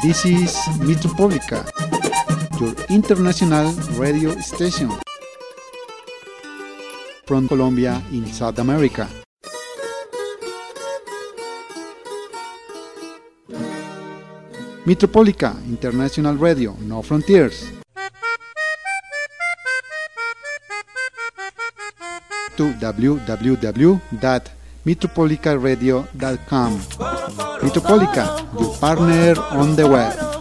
This is Metropolica, your international radio station from Colombia in South America. Metropolica International Radio, no frontiers. To metropolicaradio.com. Metropolica, your partner on the web.